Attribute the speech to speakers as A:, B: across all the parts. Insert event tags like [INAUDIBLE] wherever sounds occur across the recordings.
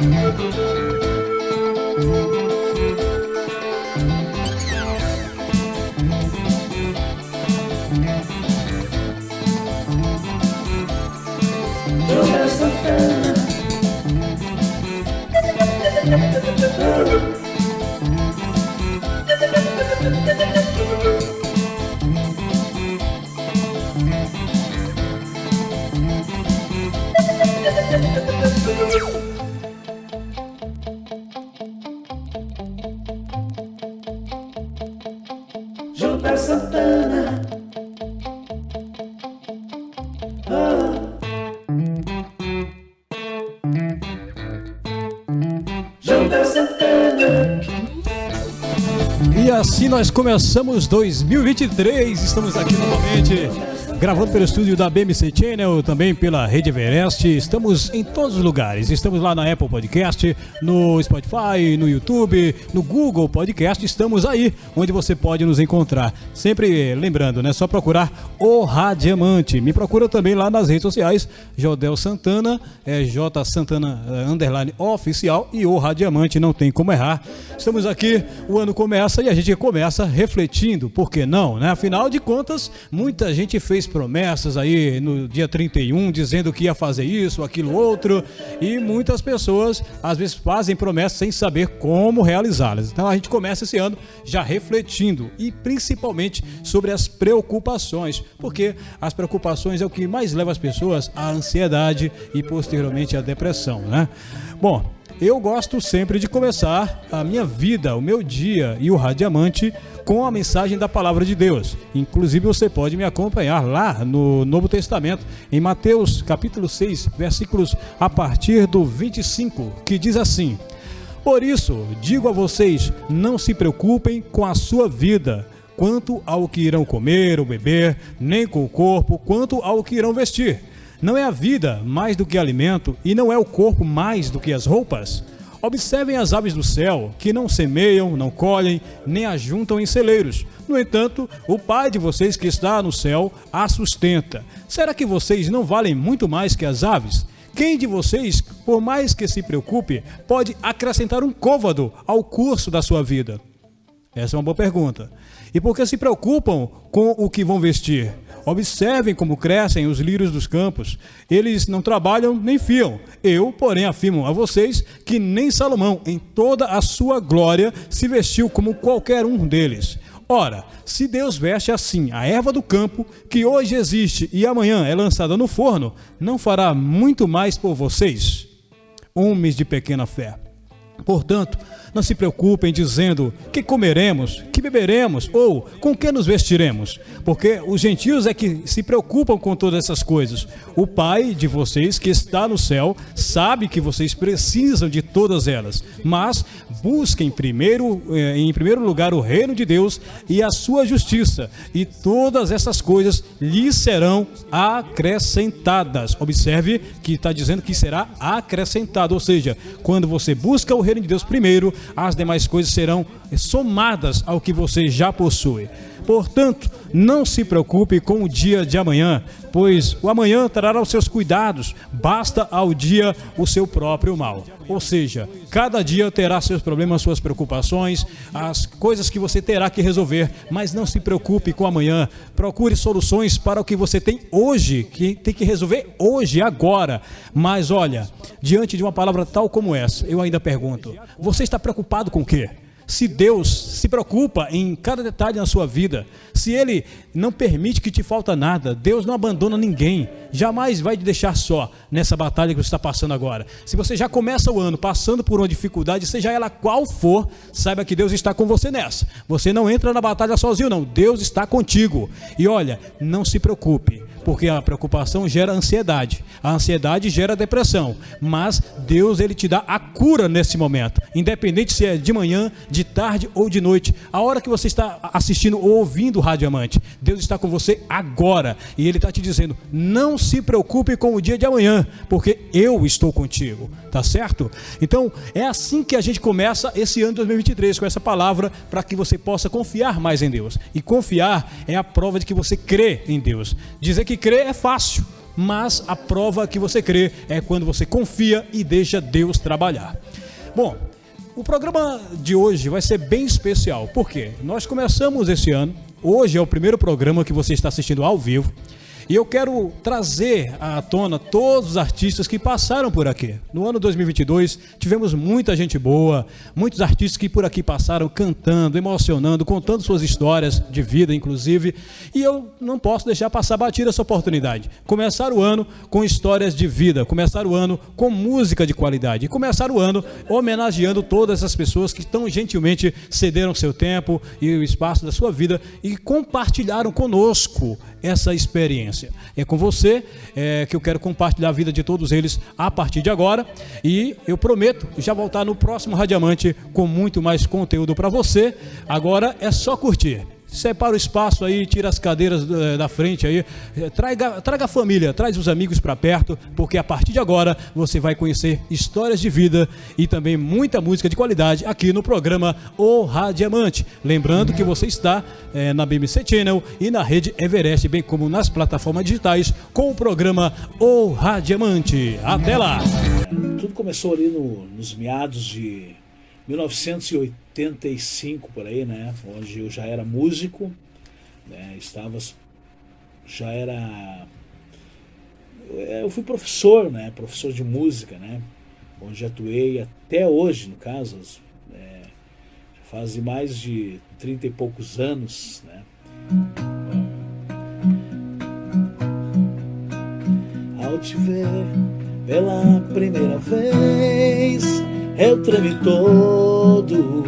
A: E começamos 2023. Estamos aqui novamente gravando pelo estúdio da BMC Channel, também pela Rede Everest. Estamos em todos os lugares. Estamos lá na Apple Podcast, no Spotify, no YouTube, no Google Podcast. Estamos aí onde você pode nos encontrar. Sempre lembrando, né? Só procurar o Radiamante. Me procura também lá nas redes sociais, Jodel Santana, é J Santana é, underline oficial e o Radiamante, não tem como errar. Estamos aqui, o ano começa e a gente começa refletindo, por que não, né? Afinal de contas, muita gente fez promessas aí no dia 31 dizendo que ia fazer isso, aquilo outro, e muitas pessoas às vezes fazem promessas sem saber como realizá-las. Então a gente começa esse ano já refletindo e principalmente sobre as preocupações, porque as preocupações é o que mais leva as pessoas à ansiedade e posteriormente à depressão, né? Bom, eu gosto sempre de começar a minha vida, o meu dia e o Radiamante com a mensagem da palavra de Deus. Inclusive você pode me acompanhar lá no Novo Testamento, em Mateus capítulo 6, versículos a partir do 25, que diz assim: Por isso, digo a vocês, não se preocupem com a sua vida, quanto ao que irão comer ou beber, nem com o corpo, quanto ao que irão vestir. Não é a vida mais do que alimento, e não é o corpo mais do que as roupas? Observem as aves do céu, que não semeiam, não colhem, nem ajuntam em celeiros. No entanto, o Pai de vocês que está no céu a sustenta. Será que vocês não valem muito mais que as aves? Quem de vocês, por mais que se preocupe, pode acrescentar um côvado ao curso da sua vida? Essa é uma boa pergunta. E por que se preocupam com o que vão vestir? Observem como crescem os lírios dos campos. Eles não trabalham nem fiam. Eu, porém, afirmo a vocês que nem Salomão, em toda a sua glória, se vestiu como qualquer um deles. Ora, se Deus veste assim a erva do campo, que hoje existe e amanhã é lançada no forno, não fará muito mais por vocês? Homens de pequena fé. Portanto, não se preocupem dizendo que comeremos, que beberemos ou com que nos vestiremos, porque os gentios é que se preocupam com todas essas coisas. O Pai de vocês que está no céu sabe que vocês precisam de todas elas, mas busquem primeiro, eh, em primeiro lugar o reino de Deus e a sua justiça, e todas essas coisas lhes serão acrescentadas. Observe que está dizendo que será acrescentado, ou seja, quando você busca o reino de Deus primeiro, as demais coisas serão somadas ao que você já possui. Portanto, não se preocupe com o dia de amanhã, pois o amanhã trará os seus cuidados, basta ao dia o seu próprio mal. Ou seja, cada dia terá seus problemas, suas preocupações, as coisas que você terá que resolver, mas não se preocupe com amanhã. Procure soluções para o que você tem hoje, que tem que resolver hoje, agora. Mas olha, diante de uma palavra tal como essa, eu ainda pergunto: você está preocupado com o quê? Se Deus se preocupa em cada detalhe na sua vida, se Ele não permite que te falta nada, Deus não abandona ninguém, jamais vai te deixar só nessa batalha que você está passando agora. Se você já começa o ano passando por uma dificuldade, seja ela qual for, saiba que Deus está com você nessa. Você não entra na batalha sozinho, não. Deus está contigo. E olha, não se preocupe porque a preocupação gera ansiedade. A ansiedade gera depressão, mas Deus ele te dá a cura nesse momento, independente se é de manhã, de tarde ou de noite. A hora que você está assistindo ou ouvindo o Rádio Amante, Deus está com você agora e ele está te dizendo: "Não se preocupe com o dia de amanhã, porque eu estou contigo". Tá certo? Então, é assim que a gente começa esse ano de 2023 com essa palavra para que você possa confiar mais em Deus. E confiar é a prova de que você crê em Deus. Dizer que crer é fácil, mas a prova que você crê é quando você confia e deixa Deus trabalhar. Bom, o programa de hoje vai ser bem especial, porque nós começamos esse ano, hoje é o primeiro programa que você está assistindo ao vivo. E eu quero trazer à tona todos os artistas que passaram por aqui. No ano 2022, tivemos muita gente boa, muitos artistas que por aqui passaram cantando, emocionando, contando suas histórias de vida, inclusive. E eu não posso deixar passar batida essa oportunidade. Começar o ano com histórias de vida, começar o ano com música de qualidade e começar o ano homenageando todas as pessoas que tão gentilmente cederam seu tempo e o espaço da sua vida e compartilharam conosco essa experiência. É com você é, que eu quero compartilhar a vida de todos eles a partir de agora. E eu prometo já voltar no próximo Radiamante com muito mais conteúdo para você. Agora é só curtir separa o espaço aí, tira as cadeiras eh, da frente aí, eh, traga, traga a família, traz os amigos para perto, porque a partir de agora você vai conhecer histórias de vida e também muita música de qualidade aqui no programa O Radiamante. Lembrando que você está é, na BMC Channel e na rede Everest, bem como nas plataformas digitais com o programa O Radiamante. Até lá!
B: Tudo começou ali no, nos meados de 1985 por aí, né? Onde eu já era músico, né? Estava já era eu fui professor, né? Professor de música, né? Onde atuei até hoje, no caso, é, faz mais de 30 e poucos anos, né? Ao te ver pela primeira vez eu tremi todo.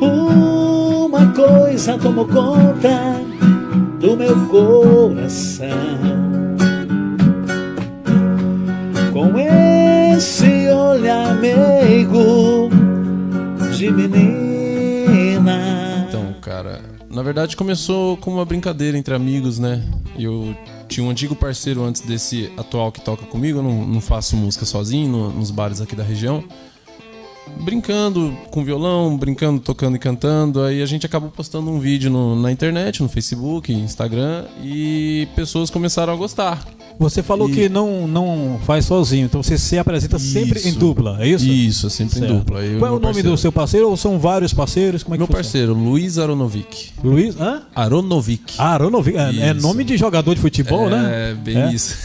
B: Uma coisa tomou conta do meu coração. Com esse olhar meigo de menina.
C: Então, cara, na verdade começou como uma brincadeira entre amigos, né? Eu tinha um antigo parceiro antes desse atual que toca comigo, eu não, não faço música sozinho no, nos bares aqui da região. Brincando com violão, brincando, tocando e cantando. Aí a gente acabou postando um vídeo no, na internet, no Facebook, Instagram, e pessoas começaram a gostar.
A: Você falou e... que não, não faz sozinho, então você se apresenta isso. sempre em dupla, é isso?
C: Isso, sempre certo. em dupla.
A: Eu Qual é o nome parceiro. do seu parceiro ou são vários parceiros? Como é
C: Meu parceiro, Luiz Aronovic.
A: Luiz? Hã?
C: Aronovic.
A: Ah, Aronovic. É, é nome de jogador de futebol,
C: é,
A: né?
C: É, bem é. isso.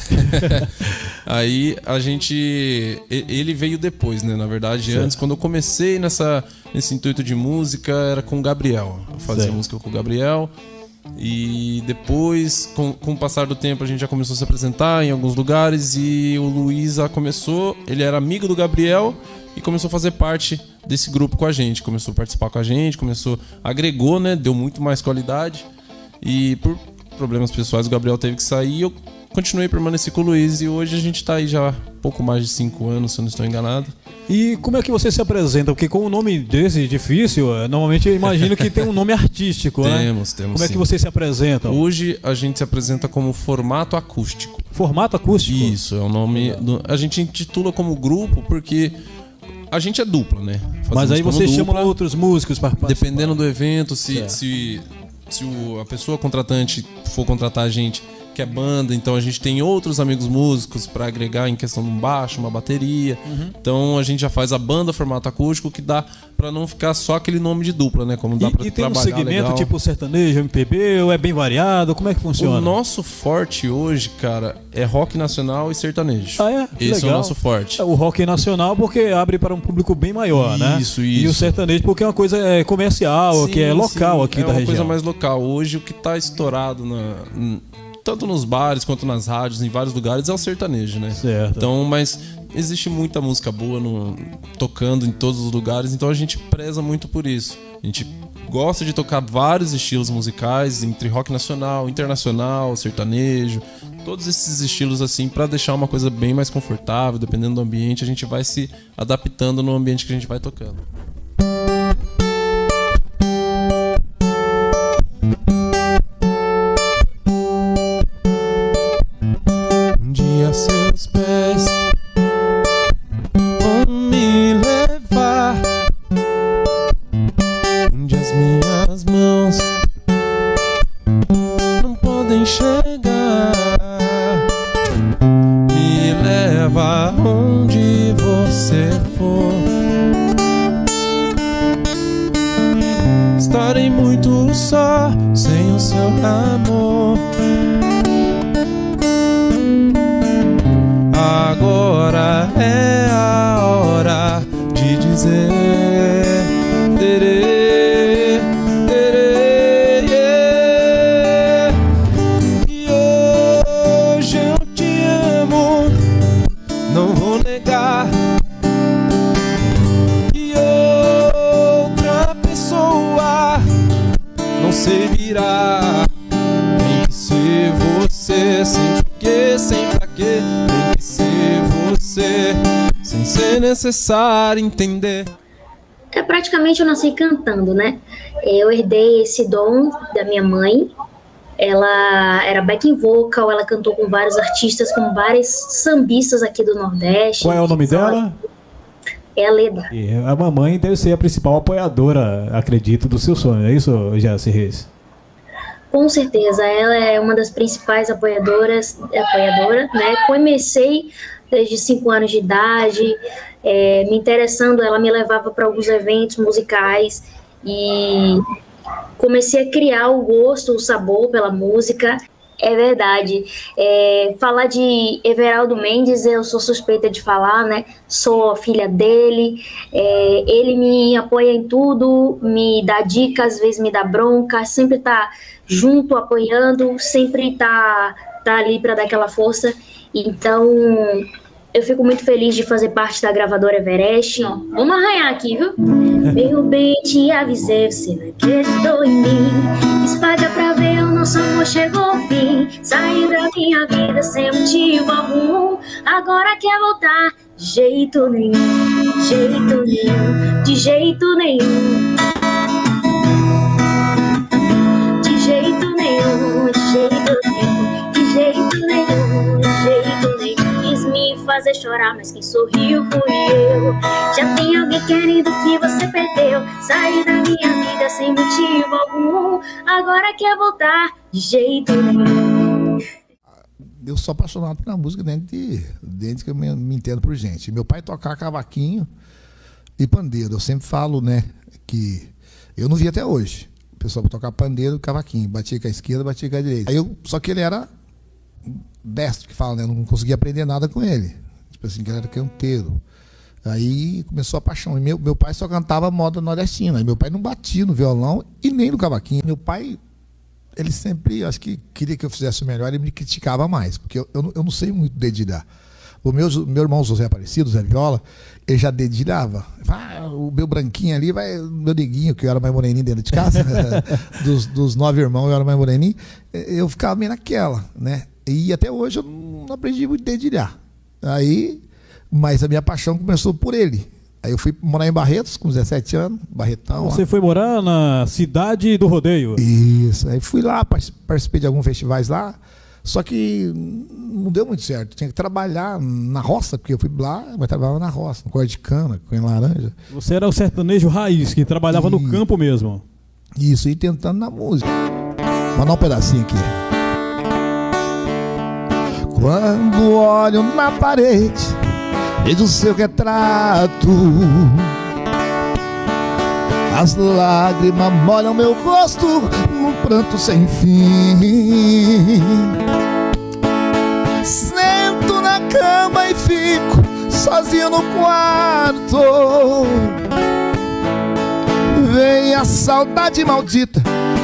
C: [LAUGHS] Aí a gente. Ele veio depois, né? Na verdade, certo. antes, quando eu comecei nessa, nesse intuito de música, era com o Gabriel. Eu fazia certo. música com o Gabriel. E depois, com, com o passar do tempo, a gente já começou a se apresentar em alguns lugares e o Luísa começou, ele era amigo do Gabriel e começou a fazer parte desse grupo com a gente, começou a participar com a gente, começou, agregou, né, deu muito mais qualidade. E por problemas pessoais o Gabriel teve que sair, eu continuei permaneci com o Luiz e hoje a gente está aí já pouco mais de cinco anos, se eu não estou enganado.
A: E como é que você se apresenta? Porque com um nome desse difícil, eh, normalmente eu imagino que tem um nome artístico, né?
C: Temos, temos.
A: Como é que você se apresenta?
C: Hoje a gente se apresenta como formato acústico.
A: Formato acústico?
C: Isso, é o nome. Do, a gente intitula como grupo porque a gente é dupla, né?
A: Fazemos Mas aí você dupla, chama outros músicos para
C: Dependendo do evento, se, se, se o, a pessoa contratante for contratar a gente que é banda, então a gente tem outros amigos músicos para agregar em questão de um baixo, uma bateria. Uhum. Então a gente já faz a banda formato acústico que dá para não ficar só aquele nome de dupla, né? Como dá para
A: trabalhar E tem um segmento legal. tipo sertanejo, MPB, ou é bem variado? Como é que funciona?
C: O nosso forte hoje, cara, é rock nacional e sertanejo.
A: Ah, é?
C: Esse legal. é o nosso forte.
A: É, o rock nacional porque abre para um público bem maior,
C: isso,
A: né?
C: Isso, isso.
A: E o sertanejo porque é uma coisa é, comercial, sim, que é local sim. aqui
C: é
A: da região.
C: É uma coisa mais local. Hoje o que está estourado na tanto nos bares quanto nas rádios, em vários lugares, é o sertanejo, né?
A: Certo.
C: Então, mas existe muita música boa no, tocando em todos os lugares, então a gente preza muito por isso. A gente gosta de tocar vários estilos musicais, entre rock nacional, internacional, sertanejo, todos esses estilos assim, para deixar uma coisa bem mais confortável, dependendo do ambiente, a gente vai se adaptando no ambiente que a gente vai tocando. De necessário entender.
D: É, praticamente eu nasci cantando, né? Eu herdei esse dom da minha mãe. Ela era backing vocal, ela cantou com vários artistas, com vários sambistas aqui do Nordeste.
A: Qual é o nome dela?
D: É a Leda.
A: E a mamãe deve ser a principal apoiadora, acredito, do seu sonho. É isso, Jaci Reis?
D: Com certeza, ela é uma das principais apoiadoras, apoiadora, né? Comecei desde 5 anos de idade, é, me interessando, ela me levava para alguns eventos musicais e comecei a criar o gosto, o sabor pela música. É verdade. É, falar de Everaldo Mendes, eu sou suspeita de falar, né? Sou filha dele. É, ele me apoia em tudo, me dá dicas, às vezes me dá bronca, sempre tá junto, apoiando, sempre tá, tá ali para dar aquela força. Então, eu fico muito feliz de fazer parte da gravadora Everest. Não, vamos arranhar aqui, viu? Meu bem, te avisei, você não acreditou em mim. Espalha pra ver, o nosso amor chegou ao fim. Saiu da minha vida sem motivo algum. Agora quer voltar de jeito nenhum, de jeito nenhum, de jeito nenhum. Fazer chorar, mas quem sorriu fui eu. Já tem alguém querendo que você perdeu. Saí da minha vida sem motivo algum. Agora quer voltar de jeito nenhum.
E: eu sou apaixonado pela música desde, de- desde que eu me, me entendo por gente. Meu pai tocava cavaquinho e pandeiro. Eu sempre falo, né, que eu não vi até hoje. O pessoal pra tocar pandeiro e cavaquinho. Batia com a esquerda, batia com a direita. Aí eu, só que ele era destro, que fala, né? Não conseguia aprender nada com ele. Tipo assim, que era canteiro. Aí começou a paixão. E meu, meu pai só cantava moda nordestina. E meu pai não batia no violão e nem no cavaquinho. Meu pai ele sempre, acho que queria que eu fizesse o melhor, ele me criticava mais, porque eu, eu, não- eu não sei muito dedilhar. O meu, meu irmão José Aparecido, Zé Viola, ele já dedilhava. Ah, o meu branquinho ali vai, meu neguinho, que eu era mais moreninho dentro de casa, [LAUGHS] dos, dos nove irmãos eu era mais moreninho, eu ficava meio naquela, né? E até hoje eu não aprendi muito dedilhar. Aí, mas a minha paixão começou por ele. Aí eu fui morar em Barretos com 17 anos, Barretão. lá.
A: Você foi morar na cidade do rodeio.
E: Isso. Aí fui lá, partic- participei de alguns festivais lá. Só que não deu muito certo. Tinha que trabalhar na roça, porque eu fui lá, mas trabalhava na roça, no corte de cana, com laranja.
A: Você era o sertanejo raiz, que trabalhava no
E: Ih.
A: campo mesmo.
E: Isso, e tentando na música. Mandar um pedacinho aqui. Quando olho na parede, vejo o seu retrato. As lágrimas molham meu rosto num pranto sem fim. Sento na cama e fico sozinho no quarto. Vem a saudade maldita,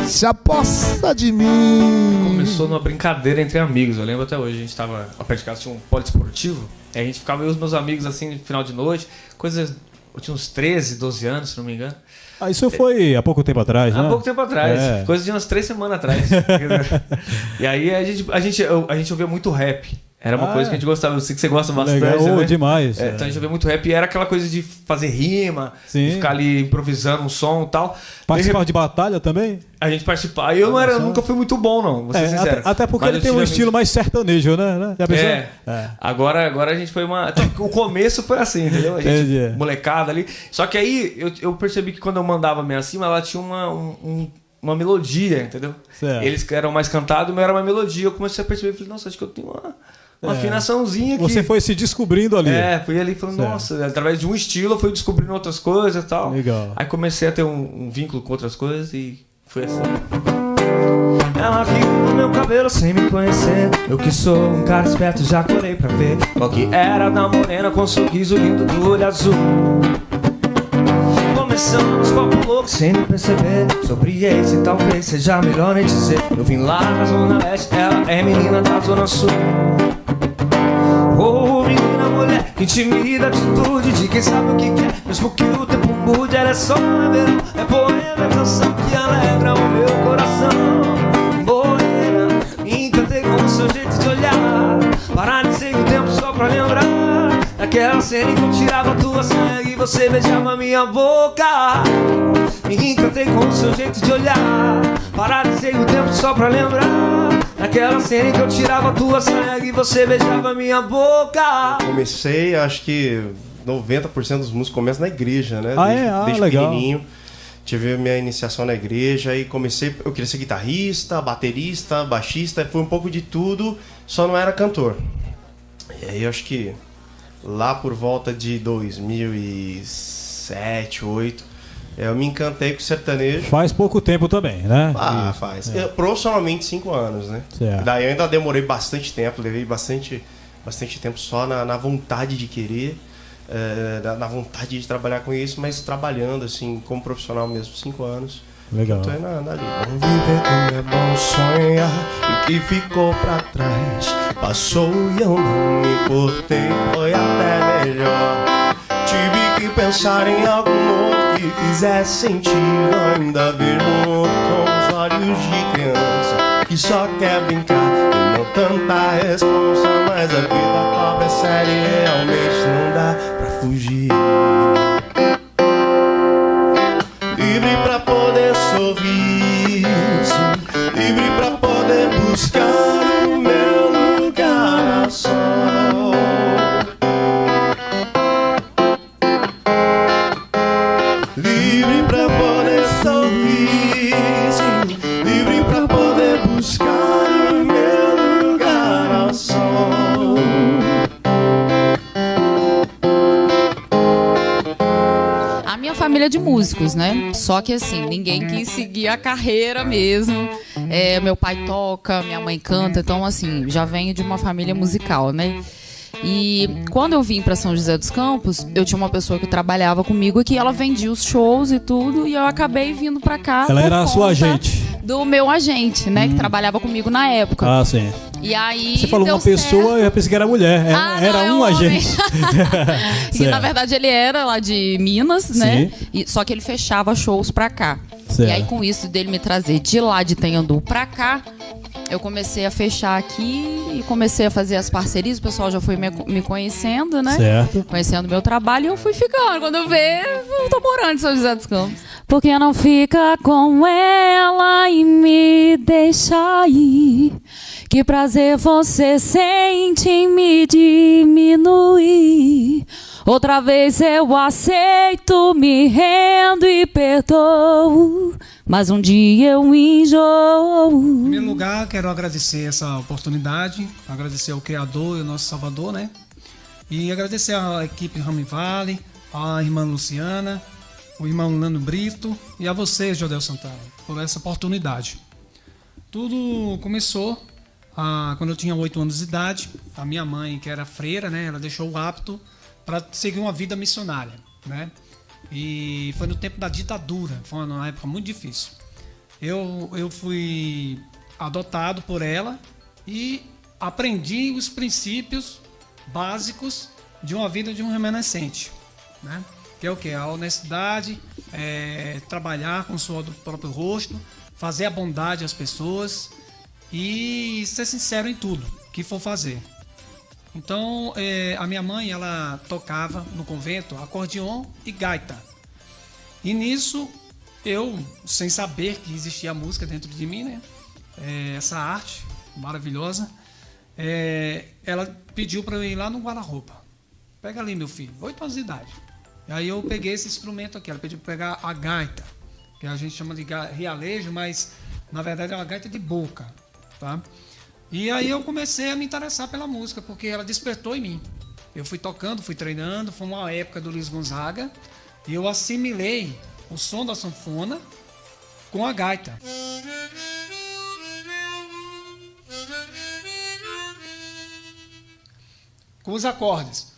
E: se aposta de mim.
F: Começou numa brincadeira entre amigos. Eu lembro até hoje, a gente tava de casa, tinha um poliesportivo. Aí a gente ficava eu e os meus amigos assim no final de noite, coisas. Eu tinha uns 13, 12 anos, se não me engano.
A: Ah, isso foi há pouco tempo atrás, né?
F: Há pouco tempo atrás,
A: É.
F: coisa de umas três semanas atrás. [LAUGHS] e aí a gente, a, gente, a gente ouvia muito rap. Era uma
A: Ah,
F: coisa que a gente gostava. Eu sei que você gosta bastante.
A: Legal,
F: né?
A: demais.
F: É, então a gente ouvia muito rap e era aquela coisa de fazer rima, de ficar ali improvisando um som e tal.
A: Participava de batalha também?
F: A gente participava. E eu não era, nunca fui muito bom, não. Vou ser
A: É,
F: sincero.
A: até, até porque
F: Mas
A: ele tem um estilo mais sertanejo, né? né?
F: É.
A: É.
F: Agora, agora a gente foi uma. até O começo foi assim, entendeu? A gente,
A: Entendi.
F: molecada ali. Só que aí eu, eu percebi que quando eu mandava meio acima, ela tinha uma, um- um- uma melodia, entendeu?
A: Certo.
F: Eles eram mais cantados, meu era uma melodia. Eu comecei a perceber, falei, nossa, acho que eu tenho uma, uma afinaçãozinha que...
A: Você foi se descobrindo ali.
F: É, fui ali falando,
A: Certo.
F: nossa, através de um estilo eu fui descobrindo outras coisas e tal.
A: Legal.
F: Aí comecei a ter um, um vínculo com outras coisas e foi assim. Ela riu no meu cabelo sem me conhecer. Eu que sou um cara esperto, já colei pra ver qual que era da morena com sorriso lindo do olho azul. Começamos copo louco sem nem perceber. Sobre esse talvez seja melhor nem dizer. Eu vim lá da zona leste, ela é menina da zona sul. Intimida a atitude de quem sabe o que quer. Mesmo que o tempo mude, ela é só verão. É poema, é canção que alegra o meu coração. Morena, me encantei com o seu jeito de olhar. Paralisei o tempo só pra lembrar. Daquela cena que eu tirava tua sangue e você beijava minha boca. Me encantei com o seu jeito de olhar. Paralisei o tempo só pra lembrar. Naquela cena em que eu tirava a tua sangue e você beijava minha boca.
G: Comecei, acho que 90% dos músicos começam na igreja, né?
A: Ah,
G: desde,
A: é? Ah,
G: desde
A: legal.
G: pequenininho. Tive a minha iniciação na igreja e comecei. Eu queria ser guitarrista, baterista, baixista, foi um pouco de tudo, só não era cantor. E aí eu acho que lá por volta de 2007, 2008, eu me encantei com o sertanejo.
A: Faz pouco tempo também, né?
G: Ah,
A: Isso.
G: faz. Eu, profissionalmente cinco anos, né?
A: Certo.
G: Daí eu ainda demorei bastante tempo, levei bastante, bastante tempo só na, na vontade de querer, eh, na, na vontade de trabalhar com isso, mas trabalhando assim, como profissional mesmo, cinco anos.
A: Legal.
G: Tô aí na, na linha. Bom viver como é bom sonhar, e o que ficou pra trás passou e eu não me importei, foi até melhor. Tive que pensar em algo que fizesse sentido, ainda ver outro com os olhos de criança que só quer brincar e não tanta responsa, mas a vida pobre é séria realmente não dá pra fugir.
H: Músicos, né? Só que assim, ninguém quis seguir a carreira mesmo. É, meu pai toca, minha mãe canta, então assim, já venho de uma família musical, né? E quando eu vim para São José dos Campos, eu tinha uma pessoa que trabalhava comigo e que ela vendia os shows e tudo, e eu acabei vindo para cá.
A: Ela era a sua agente.
H: Do meu agente, né? Que trabalhava comigo na época.
A: Ah, sim.
H: E aí.
A: Você falou
H: deu
A: uma pessoa,
H: certo.
A: eu pensei que era mulher. Era,
H: Ah, não,
A: era
H: é
A: um
H: um
A: agente.
H: E na verdade ele era lá de Minas, né? E, só que ele fechava shows pra cá.
A: Certo.
H: E aí com isso dele me trazer de lá de Tenhandu pra cá, eu comecei a fechar aqui e comecei a fazer as parcerias. O pessoal já foi me, me conhecendo, né?
A: Certo.
H: Conhecendo meu trabalho e eu fui ficando. Quando eu ver, eu tô morando em São José dos Campos. Porque não fica com ela e me deixa ir. Que prazer você sente em me diminuir. Outra vez eu aceito, me rendo e perdoo. Mas um dia eu
I: Em
H: enjoo.
I: primeiro lugar, quero agradecer essa oportunidade, agradecer ao Criador e ao nosso Salvador, né? E agradecer à equipe Rami Vale, à irmã Luciana, o irmão Nando Brito e a você, Jodel Santana, por essa oportunidade. Tudo começou ah, quando eu tinha 8 anos de idade. A minha mãe, que era freira, né? Ela deixou o hábito para seguir uma vida missionária, né? E foi no tempo da ditadura, foi uma época muito difícil. Eu, eu fui adotado por ela e aprendi os princípios básicos de uma vida de um remanescente, né? Que é o que? A honestidade, é, trabalhar com o suor do próprio rosto, fazer a bondade às pessoas e ser sincero em tudo que for fazer. Então, é, a minha mãe, ela tocava no convento acordeon e gaita. E nisso, eu, sem saber que existia música dentro de mim, né? É, essa arte maravilhosa, é, ela pediu para eu ir lá no guarda-roupa. Pega ali, meu filho, oito anos de idade. E aí eu peguei esse instrumento aqui, ela pediu para pegar a gaita, que a gente chama de realejo, mas na verdade é uma gaita de boca, tá? E aí eu comecei a me interessar pela música, porque ela despertou em mim. Eu fui tocando, fui treinando, foi uma época do Luiz Gonzaga, e eu assimilei o som da sanfona com a gaita. Com os acordes.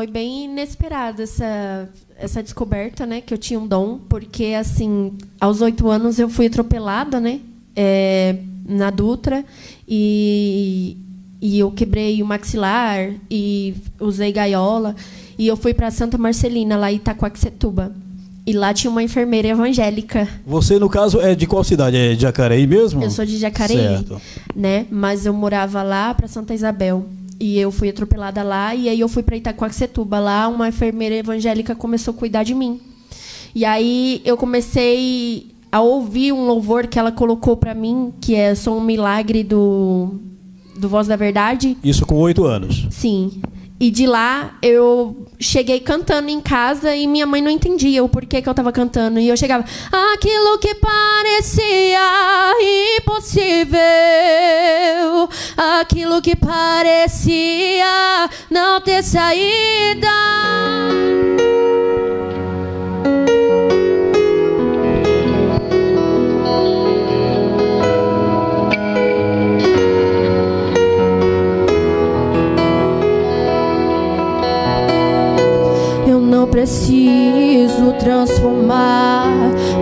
J: Foi bem inesperada essa, essa descoberta, né? Que eu tinha um dom, porque, assim, aos oito anos eu fui atropelada, né? é, na Dutra, e, e eu quebrei o maxilar, e usei gaiola, e eu fui para Santa Marcelina, lá em Itacoaxetuba. E lá tinha uma enfermeira evangélica.
A: Você, no caso, é de qual cidade? É de Jacareí mesmo?
J: Eu sou de Jacareí,
A: Certo.
J: né? Mas eu morava lá para Santa Isabel. E eu fui atropelada lá e aí eu fui para Itacoaxetuba. Lá uma enfermeira evangélica começou a cuidar de mim. E aí eu comecei a ouvir um louvor que ela colocou para mim, que é Sou um Milagre do do Voz da Verdade.
A: Isso com oito anos.
J: Sim. E de lá eu cheguei cantando em casa e minha mãe não entendia o porquê que eu tava cantando. E eu chegava, aquilo que parecia impossível, aquilo que parecia não ter saída. Preciso transformar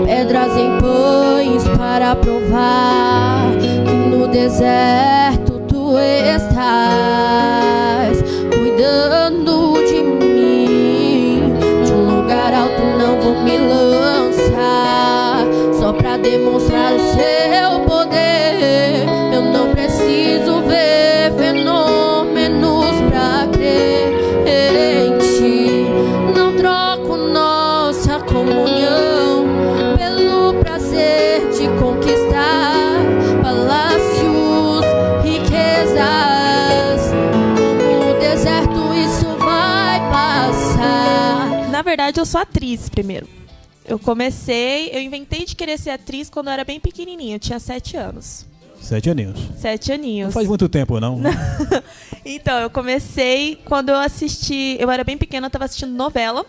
J: pedras em pães para provar que no deserto tu estás cuidando de mim. De um lugar alto não vou me lançar só para demonstrar o seu
K: atriz primeiro. Eu comecei, eu inventei de querer ser atriz quando eu era bem pequenininha, eu tinha sete anos.
A: Sete aninhos.
K: Sete aninhos.
A: Não faz muito tempo, não. [LAUGHS]
K: Então, eu comecei quando eu assisti, eu era bem pequena, eu tava assistindo novela,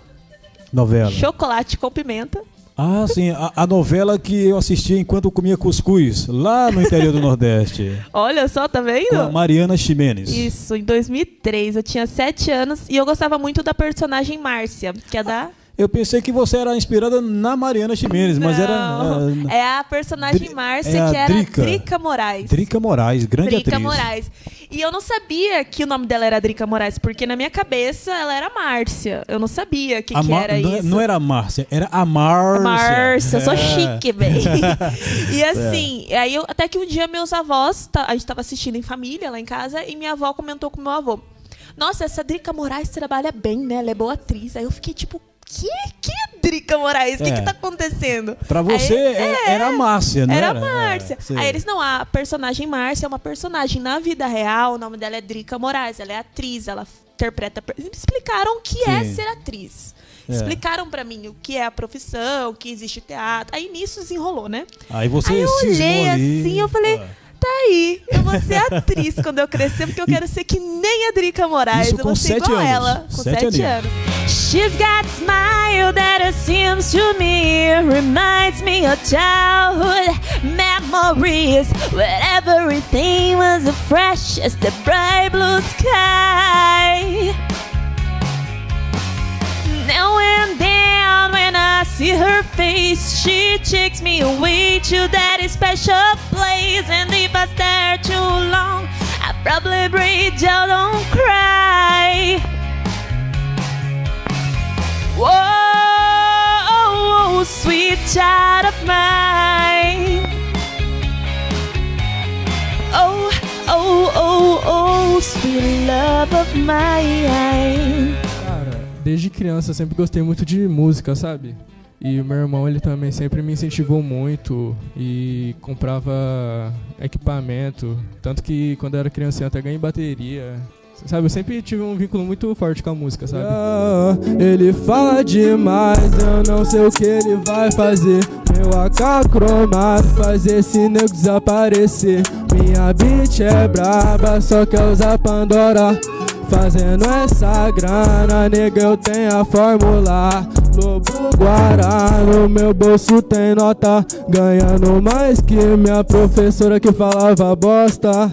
A: Novela.
K: Chocolate com Pimenta.
A: Ah, sim. A, a novela que eu assisti enquanto comia cuscuz, lá no interior do Nordeste. [LAUGHS]
K: Olha só, tá vendo?
A: Com a Mariana Ximenes.
K: Isso, em 2003, eu tinha sete anos e eu gostava muito da personagem Márcia, que é da...
A: Eu pensei que você era inspirada na Mariana Ximenes, mas era. Ah, [LAUGHS]
K: é a personagem
A: Dri-
K: Márcia,
A: é a
K: que era
A: Drica.
K: Drica Moraes.
A: Drica Moraes, grande
K: Drica
A: atriz.
K: Moraes. E eu não sabia que o nome dela era Drica Moraes, porque na minha cabeça ela era Márcia. Eu não sabia que, que era
A: não, é-
K: isso.
A: não era a Márcia, era a Márcia.
K: Márcia, eu sou
A: É.
K: chique, bem. [LAUGHS] e assim, aí eu, até que um dia meus avós, a gente tava assistindo em família lá em casa, e minha avó comentou com meu avô: Nossa, essa Drica Moraes trabalha bem, né? Ela é boa atriz. Aí eu fiquei tipo, que? Que é Drica Moraes? O que
A: É.
K: que tá acontecendo?
A: Pra você
K: Aí-
A: era, era a Márcia, não
K: Era a Márcia.
A: É.
K: Aí eles, não, a personagem Márcia é uma personagem na vida real, o nome dela é Drica Moraes, ela é atriz, ela interpreta. Eles explicaram o que é
A: Sim.
K: ser atriz.
A: É.
K: Explicaram pra mim o que é a profissão, que existe teatro. Aí nisso desenrolou, né?
A: Aí você
K: Aí eu olhei
A: ali.
K: assim, eu falei, tá aí, eu vou ser atriz quando eu crescer, porque eu quero ser que nem a Drica Moraes.
A: Isso
K: eu vou ser igual
A: anos.
K: ela. Com
A: Sete
K: sete,
A: aninhos.
K: anos. She's got a smile that it seems to me reminds me of childhood memories where everything was as fresh as the bright blue sky. Now and then when I see her face, she takes me away to that special place. And if I stare too long, I probably break don't cry. Whoa, sweet child of mine. Oh, oh, oh, oh, sweet love of mine.
L: Cara, desde criança eu sempre gostei muito de música, sabe? E o meu irmão, ele também sempre me incentivou muito e comprava equipamento. Tanto que quando eu era criança eu até ganhei bateria. Sabe, eu sempre tive um vínculo muito forte com a música, sabe? Ah, ele fala demais, eu não sei o que ele vai fazer. Meu AK cromado faz esse nego desaparecer. Minha beat é braba, só quer usar Pandora. Fazendo essa grana, nega, eu tenho a fórmula. Lobo Guará, no meu bolso tem nota. Ganhando mais que minha professora que falava bosta.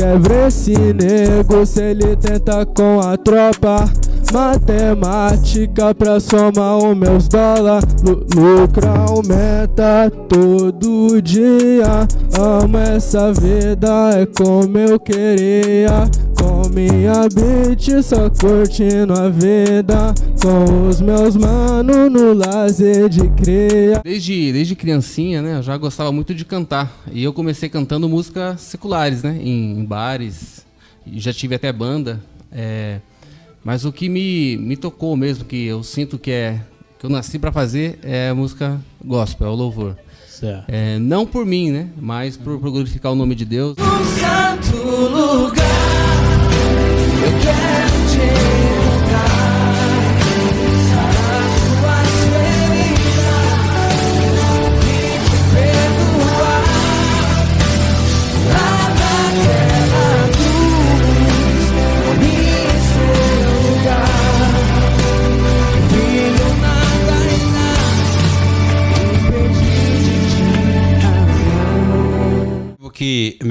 L: Ver esse nego se ele tenta com a tropa? Matemática pra somar os meus dólares Lucro aumenta todo dia. Amo essa vida, é como eu queria minha beat só curtindo a vida Com os meus manos no lazer de cria
M: Desde, desde criancinha, né, eu já gostava muito de cantar E eu comecei cantando músicas seculares, né, em, em bares Já tive até banda é, mas o que me, me tocou mesmo, que eu sinto que é que eu nasci para fazer é a música gospel, é o louvor. É, não por mim, né? Mas por, por glorificar o nome de Deus.
F: Um santo lugar, eu quero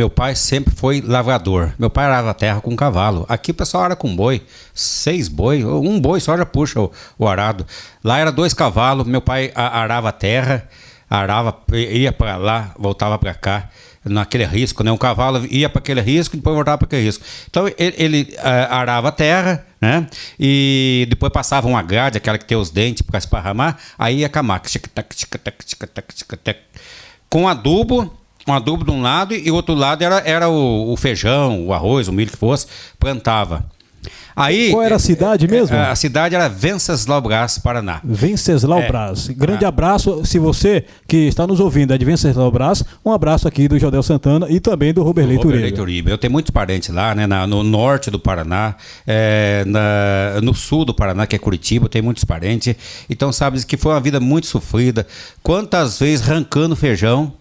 N: meu pai sempre foi lavrador. Meu pai arava terra com cavalo. Aqui o pessoal ara com boi. Seis boi. Um boi só já puxa o, o arado. Lá era dois cavalos. Meu pai arava terra. Arava, ia para lá, voltava para cá. Naquele risco, né? Um cavalo ia para aquele risco e depois voltava para aquele risco. Então ele, ele ah, arava a terra, né? E depois passava uma grade, aquela que tem os dentes para esparramar. Aí ia tic-tac. Com adubo, um adubo de um lado e o outro lado era, era o, o feijão, o arroz, o milho que fosse, plantava. Aí,
A: Qual era a cidade mesmo?
N: A cidade era Venceslau Brás, Paraná.
A: Venceslau
N: É.
A: Brás. Grande abraço. Se você que está nos ouvindo é de Venceslau Brás, um abraço aqui do Jodel Santana e também do Robert Uribe.
N: Eu tenho muitos parentes lá, né? na- no norte do Paraná, é, na- no sul do Paraná, que é Curitiba, eu tenho muitos parentes. Então, sabe que foi uma vida muito sofrida. Quantas vezes arrancando feijão,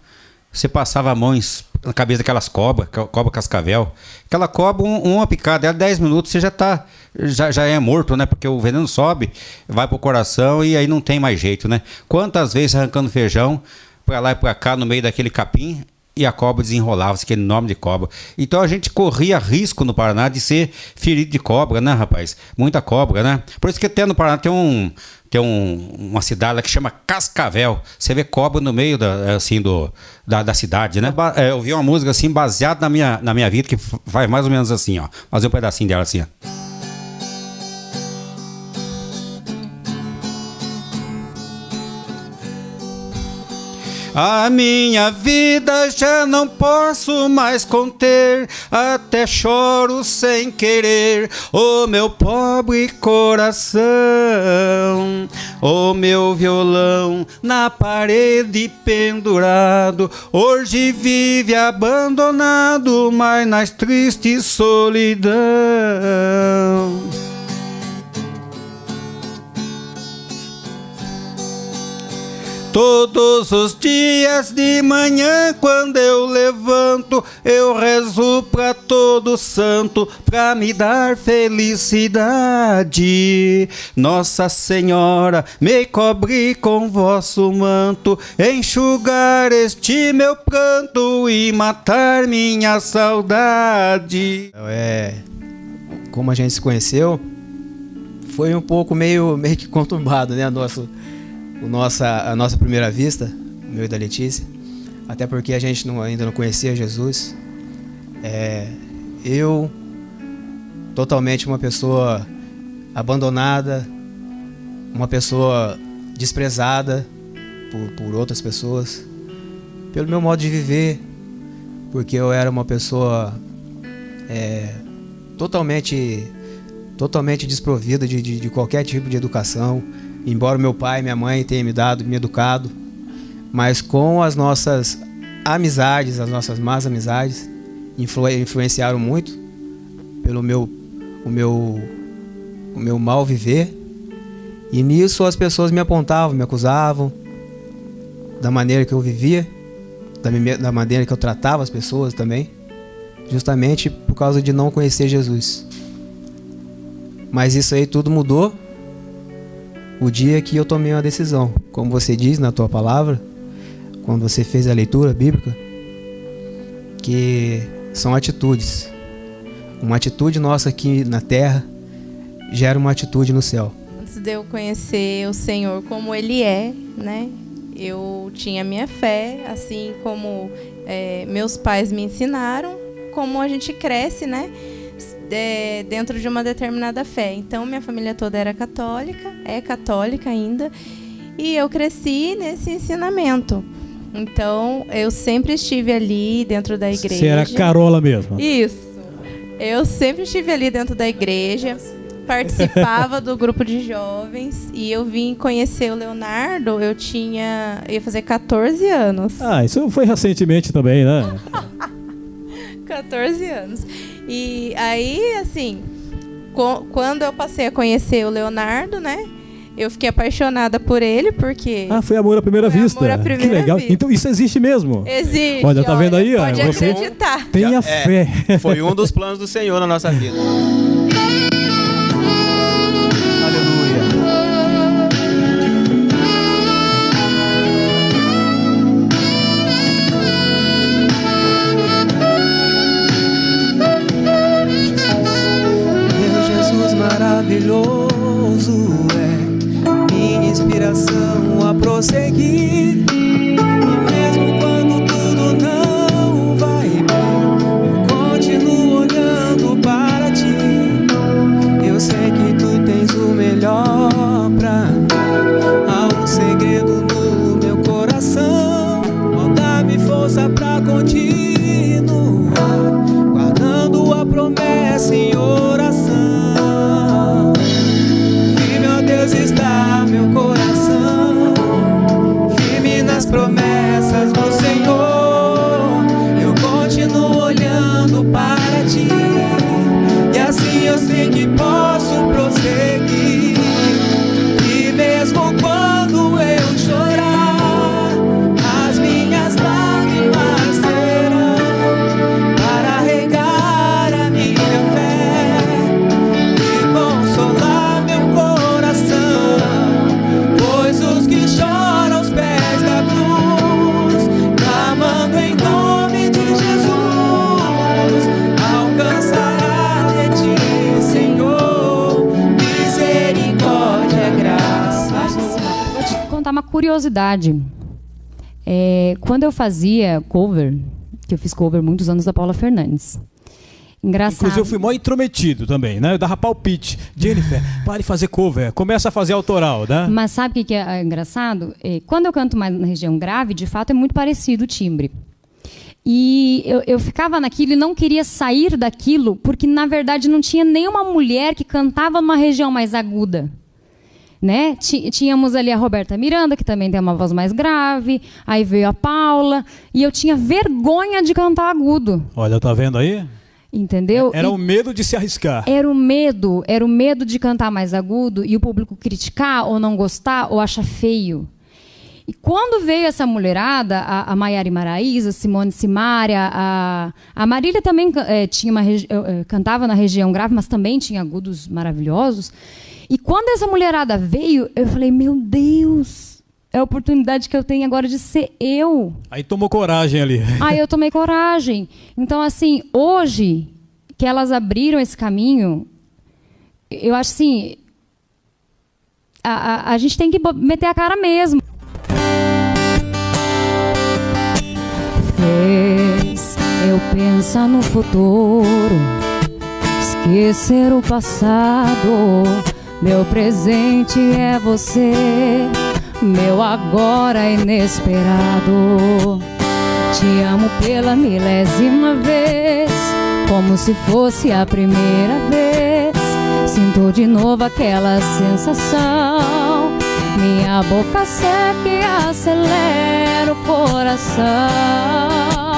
N: você passava a mão na cabeça daquelas cobras, cobra cascavel. Aquela cobra, um- uma picada, ela 10 minutos, você já tá. Já, já é morto, né? Porque o veneno sobe, vai pro coração e aí não tem mais jeito, né? Quantas vezes arrancando feijão, pra lá e pra cá, no meio daquele capim, e a cobra desenrolava-se, aquele nome de cobra. Então a gente corria risco no Paraná de ser ferido de cobra, né, rapaz? Muita cobra, né? Por isso que até no Paraná tem um. Tem um- uma cidade lá que chama Cascavel. Você vê cobra no meio da, assim, do, da, da cidade, né? É, eu vi uma música assim, baseada na minha, na minha vida, que vai mais ou menos assim, ó. Fazer um pedacinho dela assim, ó. A minha vida já não posso mais conter, até choro sem querer, o meu pobre coração, o meu violão na parede pendurado, hoje vive abandonado, mas nas tristes solidão. Todos os dias de manhã, quando eu levanto, eu rezo pra todo santo pra me dar felicidade. Nossa Senhora, me cobre com vosso manto, enxugar este meu pranto e matar minha saudade.
O: É, como a gente se conheceu, foi um pouco meio, meio que conturbado, né? A nossa, o nossa, a nossa primeira vista, meu e da Letícia. Até porque a gente não- ainda não conhecia Jesus. É, eu, totalmente uma pessoa abandonada, uma pessoa desprezada por, por outras pessoas, pelo meu modo de viver, porque eu era uma pessoa é, totalmente totalmente desprovida de, de, de qualquer tipo de educação Embora meu pai e minha mãe tenham me dado, me educado, mas com as nossas amizades, as nossas más amizades, influ influenciaram muito pelo meu, o meu, o meu mal viver. E nisso as pessoas me apontavam, me acusavam da maneira que eu vivia, da, da maneira que eu tratava as pessoas também, justamente por causa de não conhecer Jesus. Mas isso aí tudo mudou o dia que eu tomei uma decisão. Como você diz na tua palavra, quando você fez a leitura bíblica, que são atitudes. Uma atitude nossa aqui na terra gera uma atitude no céu.
P: Antes de eu conhecer o Senhor como Ele é, né? Eu tinha minha fé, assim como é, meus pais me ensinaram, como a gente cresce, né? É, dentro de uma determinada fé. Então, minha família toda era católica, é católica ainda, e eu cresci nesse ensinamento. Então, eu sempre estive ali dentro da igreja.
A: Você era Carola mesmo?
P: Isso. Eu sempre estive ali dentro da igreja, participava do grupo de jovens e eu vim conhecer o Leonardo, eu tinha. ia fazer 14 anos.
A: Ah, isso foi recentemente também, né? [LAUGHS]
P: 14 anos. E aí, assim, quando eu passei a conhecer o Leonardo, né? Eu fiquei apaixonada por ele, porque.
A: Ah, foi amor à primeira
P: foi
A: vista.
P: Amor à primeira
A: que legal.
P: Vista.
A: Então isso existe mesmo.
P: Existe.
A: Olha, tá vendo aí?
P: Pode
A: ó,
P: acreditar.
A: Tenha
O: É,
A: fé.
O: Foi um dos planos do Senhor na nossa vida. [LAUGHS]
Q: prosseguir.
R: Curiosidade. É, quando eu fazia cover, que eu fiz cover muitos anos da Paula Fernandes. Engraçado.
A: Inclusive eu fui mó intrometido também, né? Eu dava palpite. Jennifer, pare de fazer cover, começa a fazer autoral, né?
R: Mas sabe o que que é, é engraçado? É, quando eu canto mais na região grave, de fato é muito parecido o timbre. E eu, eu ficava naquilo e não queria sair daquilo, porque na verdade não tinha nenhuma mulher que cantava numa região mais aguda. Né? Tínhamos ali a Roberta Miranda, que também tem uma voz mais grave, aí veio a Paula, e eu tinha vergonha de cantar agudo,
A: Olha, tá vendo aí?
R: entendeu?
A: Era
R: E-
A: o medo de se arriscar.
R: era o medo, era o medo de cantar mais agudo e o público criticar ou não gostar ou achar feio. E quando veio essa mulherada, a, a Maiara Imaraíza, Simone Simaria, a, a Marília também eh, tinha uma eh, eh, cantava na região grave, mas também tinha agudos maravilhosos. E quando essa mulherada veio, eu falei, meu Deus, é a oportunidade que eu tenho agora de ser eu.
A: Aí tomou coragem ali. [LAUGHS]
R: Aí eu tomei coragem. Então, assim, hoje que elas abriram esse caminho, eu acho assim. A, a, a gente tem que meter a cara mesmo. Fez eu pensar no futuro, esquecer o passado. Meu presente é você, meu agora inesperado. Te amo pela milésima vez, como se fosse a primeira vez. Sinto de novo aquela sensação Minha boca seca e acelera o coração.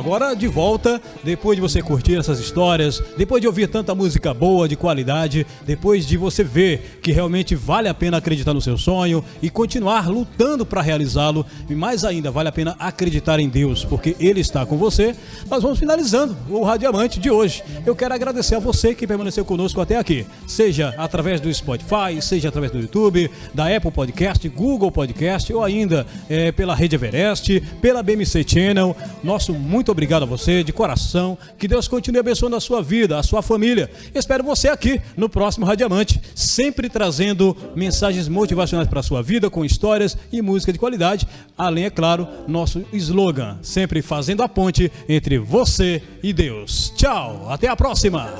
A: Agora de volta, depois de você curtir essas histórias, depois de ouvir tanta música boa, de qualidade, depois de você ver que realmente vale a pena acreditar no seu sonho e continuar lutando para realizá-lo, e mais ainda, vale a pena acreditar em Deus, porque Ele está com você, nós vamos finalizando o Radiamante de hoje. Eu quero agradecer a você que permaneceu conosco até aqui, seja através do Spotify, seja através do YouTube, da Apple Podcast, Google Podcast ou ainda eh, pela Rede Everest, pela BMC Channel. Nosso muito obrigado a você, de coração. Que Deus continue abençoando a sua vida, a sua família. Espero você aqui no próximo Radiamante, sempre trazendo mensagens motivacionais para a sua vida, com histórias e música de qualidade. Além, é claro, nosso slogan, sempre fazendo a ponte entre você e Deus. Tchau, até a próxima!